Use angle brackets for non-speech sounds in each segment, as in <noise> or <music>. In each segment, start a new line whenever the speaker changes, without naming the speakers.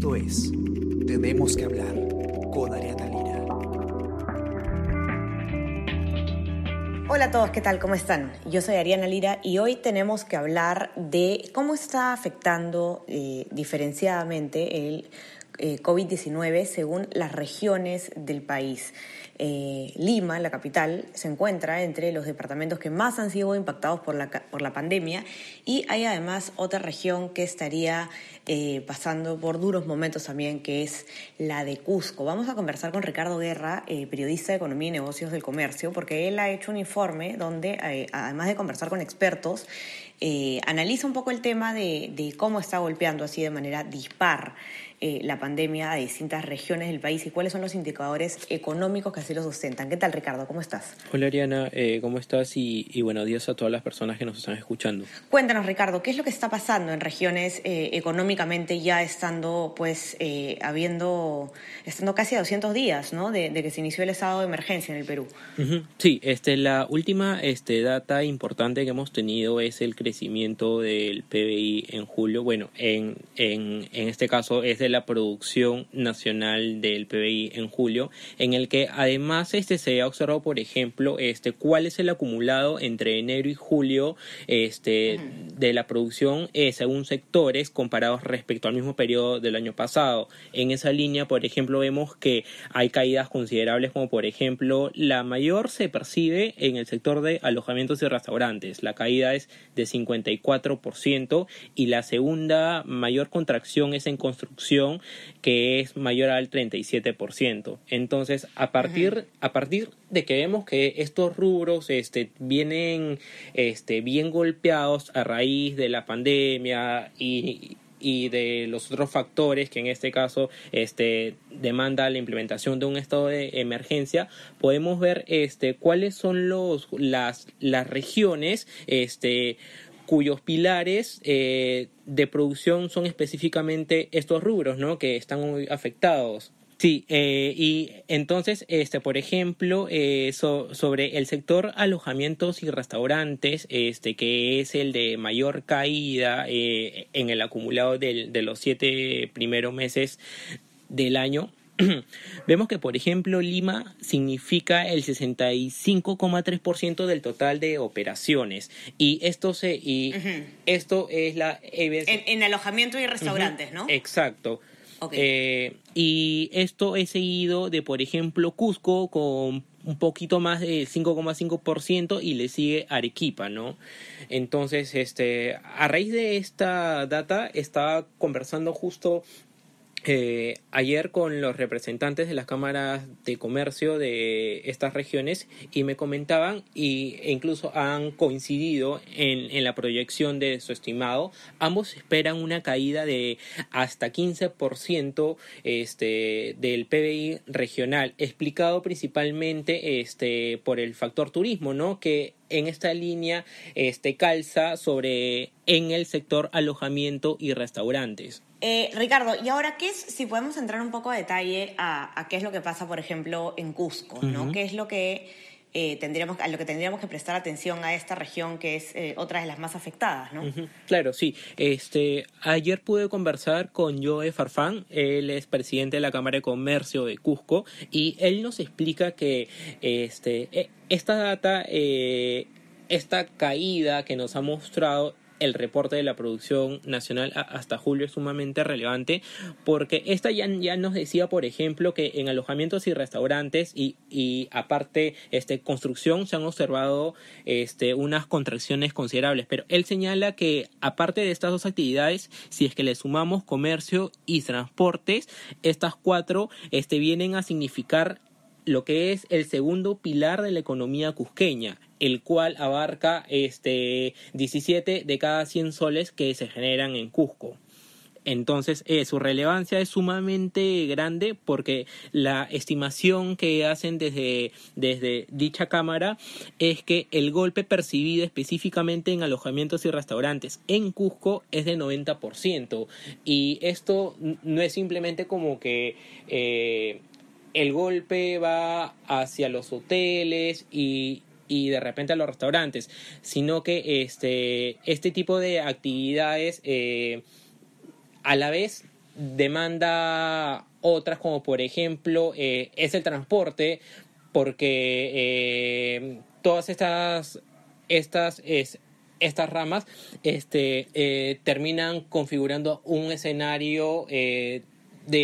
Esto es Tenemos que hablar con Ariana Lira.
Hola a todos, ¿qué tal? ¿Cómo están? Yo soy Ariana Lira y hoy tenemos que hablar de cómo está afectando eh, diferenciadamente el eh, COVID-19 según las regiones del país. Eh, Lima, la capital, se encuentra entre los departamentos que más han sido impactados por la, por la pandemia y hay además otra región que estaría eh, pasando por duros momentos también, que es la de Cusco. Vamos a conversar con Ricardo Guerra, eh, periodista de Economía y Negocios del Comercio, porque él ha hecho un informe donde, además de conversar con expertos, analiza un poco el tema de, de cómo está golpeando así de manera dispar eh, la pandemia a distintas regiones del país y cuáles son los indicadores económicos que así lo sustentan. ¿Qué tal, Ricardo? ¿Cómo estás?
Hola, Ariana. Eh, ¿Cómo estás? Y, buenos días a todas las personas que nos están escuchando.
Cuéntanos, Ricardo, ¿qué es lo que está pasando en regiones eh, económicamente ya estando, pues, habiendo, estando casi a 200 días, ¿no? De, que se inició el estado de emergencia en el Perú.
Sí, este, la última este, data importante que hemos tenido es el crecimiento del PBI en julio. Bueno, en, en, en este caso es de la producción nacional del PBI en julio, en el que además este se ha observado, por ejemplo, este cuál es el acumulado entre enero y julio este de la producción eh, según sectores comparados respecto al mismo periodo del año pasado. En esa línea, por ejemplo, vemos que hay caídas considerables como por ejemplo la mayor se percibe en el sector de alojamientos y restaurantes. La caída es de 54% y la segunda mayor contracción es en construcción que es mayor al 37%. Entonces, a partir, a partir de que vemos que estos rubros este, vienen este, bien golpeados a raíz de la pandemia y, de los otros factores que en este caso este, demanda la implementación de un estado de emergencia, podemos ver este, cuáles son los, las, las regiones este, cuyos pilares eh, de producción son específicamente estos rubros, ¿no? Que están muy afectados. Sí, eh, y entonces, este, por ejemplo, eh, sobre el sector alojamientos y restaurantes, este, que es el de mayor caída en el acumulado de los siete primeros meses del año, <clears throat> vemos que, por ejemplo, Lima significa el 65,3% del total de operaciones. Y esto se y esto es la
en, alojamiento y restaurantes, ¿no?
Exacto. Eh, y esto es seguido de, por ejemplo, Cusco con un poquito más del 5,5% y le sigue Arequipa, ¿no? Entonces, este, a raíz de esta data estaba conversando justo eh, ayer con los representantes de las cámaras de comercio de estas regiones y me comentaban y, e incluso han coincidido en, en, la proyección de su estimado. Ambos esperan una caída de hasta 15% este, del PBI regional, explicado principalmente este, por el factor turismo, ¿no? que en esta línea este, calza sobre en el sector alojamiento y restaurantes.
Eh, Ricardo, y ahora, ¿qué es, si podemos entrar un poco a detalle a, qué es lo que pasa, por ejemplo, en Cusco, ¿no? ¿Qué es lo que eh, tendríamos, a lo que tendríamos que prestar atención a esta región que es eh, otra de las más afectadas, ¿no?
Claro, sí. Este, ayer pude conversar con Joe Farfán, él es presidente de la Cámara de Comercio de Cusco, y él nos explica que este, e, esta data, esta caída que nos ha mostrado el reporte de la producción nacional hasta julio es sumamente relevante porque esta ya, ya nos decía, por ejemplo, que en alojamientos y restaurantes y, y aparte este, construcción se han observado este, unas contracciones considerables, pero él señala que aparte de estas dos actividades, si es que le sumamos comercio y transportes, estas cuatro este, vienen a significar lo que es el segundo pilar de la economía cusqueña, el cual abarca este 17 de cada 100 soles que se generan en Cusco. Entonces, eh, su relevancia es sumamente grande porque la estimación que hacen desde, desde dicha cámara es que el golpe percibido específicamente en alojamientos y restaurantes en Cusco es de 90%. Y esto no es simplemente como que eh, el golpe va hacia los hoteles y, de repente a los restaurantes, sino que este, este tipo de actividades eh, a la vez demanda otras como por ejemplo eh, es el transporte porque eh, todas estas estas es, estas ramas este, eh, terminan configurando un escenario de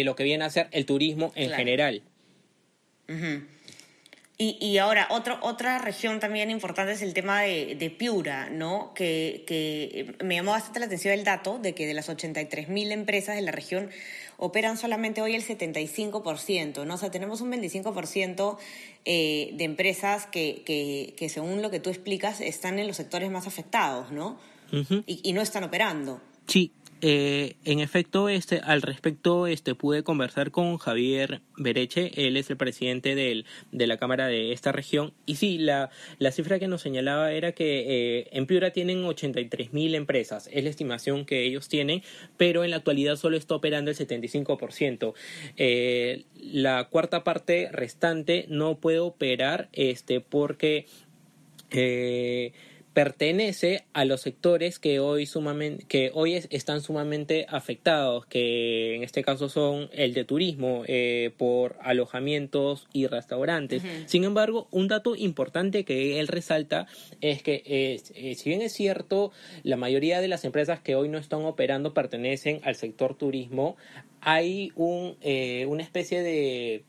lo que viene a ser el turismo en general.
Y, y, ahora, otro, otra región también importante es el tema de, de Piura, ¿no? Que, que, me llamó bastante la atención el dato de que de las 83.000 empresas de la región operan solamente hoy el 75%, ¿no? O sea, tenemos un 25% eh, de empresas que, que, que, según lo que tú explicas, están en los sectores más afectados, ¿no? y, y no están operando.
Sí, eh, en efecto, este, al respecto, este, pude conversar con Javier Bereche, él es el presidente del, de la Cámara de esta región, y sí, la, la cifra que nos señalaba era que eh, en Piura tienen 83 mil empresas, es la estimación que ellos tienen, pero en la actualidad solo está operando el 75%. Eh, la cuarta parte restante no puede operar este, porque... Eh, pertenece a los sectores que hoy sumamente que hoy están sumamente afectados que en este caso son el de turismo eh, por alojamientos y restaurantes. Sin embargo un dato importante que él resalta es que eh, si bien es cierto la mayoría de las empresas que hoy no están operando pertenecen al sector turismo hay un eh, una especie de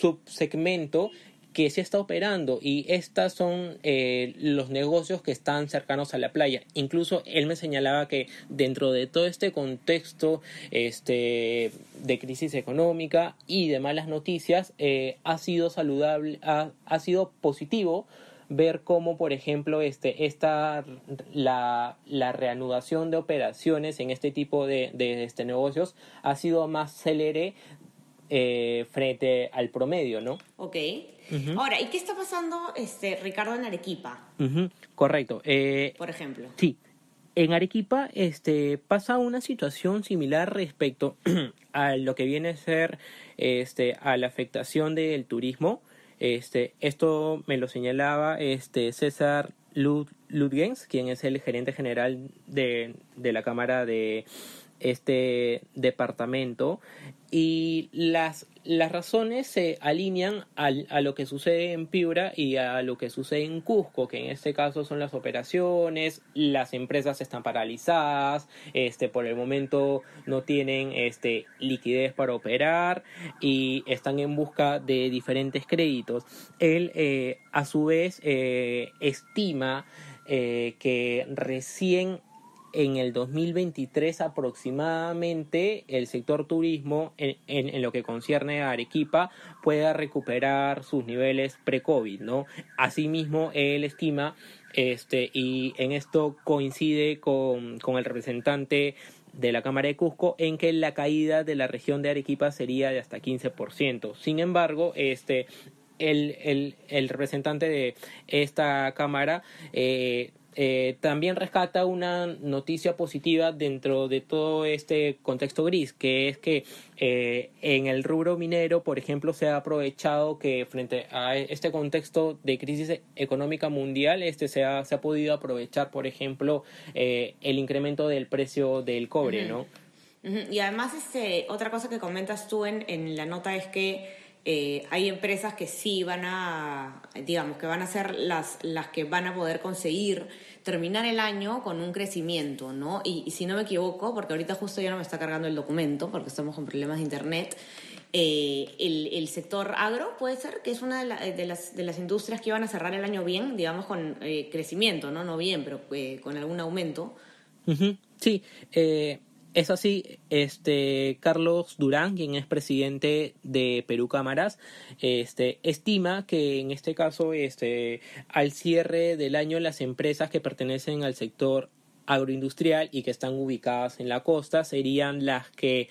subsegmento que se está operando y estas son eh, los negocios que están cercanos a la playa. Incluso él me señalaba que dentro de todo este contexto este, de crisis económica y de malas noticias eh, ha sido saludable, ha, ha sido positivo ver cómo, por ejemplo, este, esta, la, la reanudación de operaciones en este tipo de, de este, negocios ha sido más célere eh, frente al promedio, ¿no?
Ok. Ahora, ¿y qué está pasando, este, Ricardo, en Arequipa?
Correcto.
Eh, Por ejemplo.
Sí. En Arequipa este, pasa una situación similar respecto <clears throat> a lo que viene a ser este, a la afectación del turismo. Este, esto me lo señalaba este, César Ludgens, quien es el gerente general de, de la Cámara de este departamento y las, las razones se alinean al, a lo que sucede en Piura y a lo que sucede en Cusco, que en este caso son las operaciones, las empresas están paralizadas, este, por el momento no tienen este, liquidez para operar y están en busca de diferentes créditos. Él, eh, a su vez, eh, estima eh, que recién en el 2023 aproximadamente el sector turismo en, lo que concierne a Arequipa pueda recuperar sus niveles pre-COVID, ¿no? Asimismo, él estima, este, y en esto coincide con, con el representante de la Cámara de Cusco en que la caída de la región de Arequipa sería de hasta 15%. Sin embargo, este, el, el, el representante de esta Cámara eh, eh, también rescata una noticia positiva dentro de todo este contexto gris, que es que eh, en el rubro minero, por ejemplo, se ha aprovechado que frente a este contexto de crisis económica mundial, este se ha, se ha podido aprovechar, por ejemplo, eh, el incremento del precio del cobre, ¿no?
Y además, este, otra cosa que comentas tú en, en la nota es que eh, hay empresas que sí van a, digamos, que van a ser las, las que van a poder conseguir terminar el año con un crecimiento, ¿no? Y, si no me equivoco, porque ahorita justo ya no me está cargando el documento, porque estamos con problemas de internet, eh, el, el, sector agro puede ser que es una de, las, de las industrias que iban a cerrar el año bien, digamos, con eh, crecimiento, ¿no? No bien, pero con algún aumento.
Sí, es así, este Carlos Durán, quien es presidente de Perú Cámaras, este estima que en este caso este al cierre del año las empresas que pertenecen al sector agroindustrial y que están ubicadas en la costa serían las que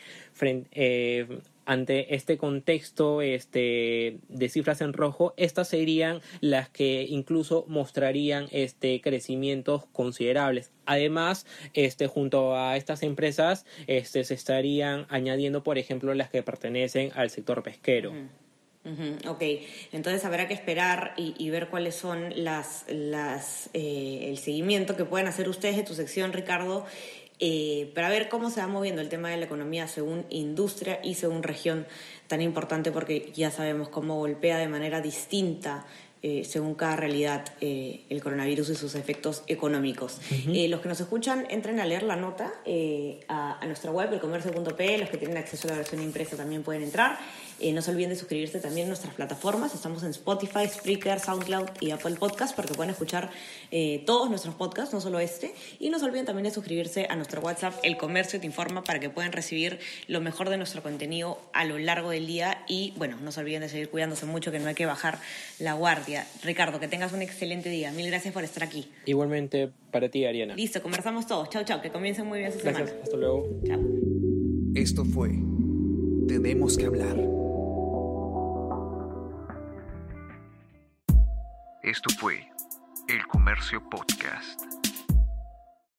eh, ante este contexto este, de cifras en rojo, estas serían las que incluso mostrarían este, crecimientos considerables. Además, este, junto a estas empresas este, se estarían añadiendo, por ejemplo, las que pertenecen al sector pesquero.
Ok, entonces habrá que esperar y, ver cuáles son las, las eh, el seguimiento que pueden hacer ustedes de tu sección, Ricardo, eh, para ver cómo se va moviendo el tema de la economía según industria y según región tan importante porque ya sabemos cómo golpea de manera distinta eh, según cada realidad eh, el coronavirus y sus efectos económicos. Eh, los que nos escuchan, entren a leer la nota a, a, nuestra web, elcomercio.p, los que tienen acceso a la versión impresa también pueden entrar. no se olviden de suscribirse también a nuestras plataformas, estamos en Spotify, Spreaker, SoundCloud y Apple Podcast para que puedan escuchar todos nuestros podcasts, no solo este. Y no se olviden también de suscribirse a nuestro WhatsApp, El Comercio Te Informa, para que puedan recibir lo mejor de nuestro contenido a lo largo del día. Y bueno, no se olviden de seguir cuidándose mucho, que no hay que bajar la guardia. Ricardo, que tengas un excelente día. Mil gracias por estar aquí.
Igualmente para ti, Ariana.
Listo, conversamos todos. Chao, chao. Que comiencen muy bien su
gracias.
semana.
Hasta luego.
Chao.
Esto fue Tenemos que hablar.
Esto fue El Comercio Podcast.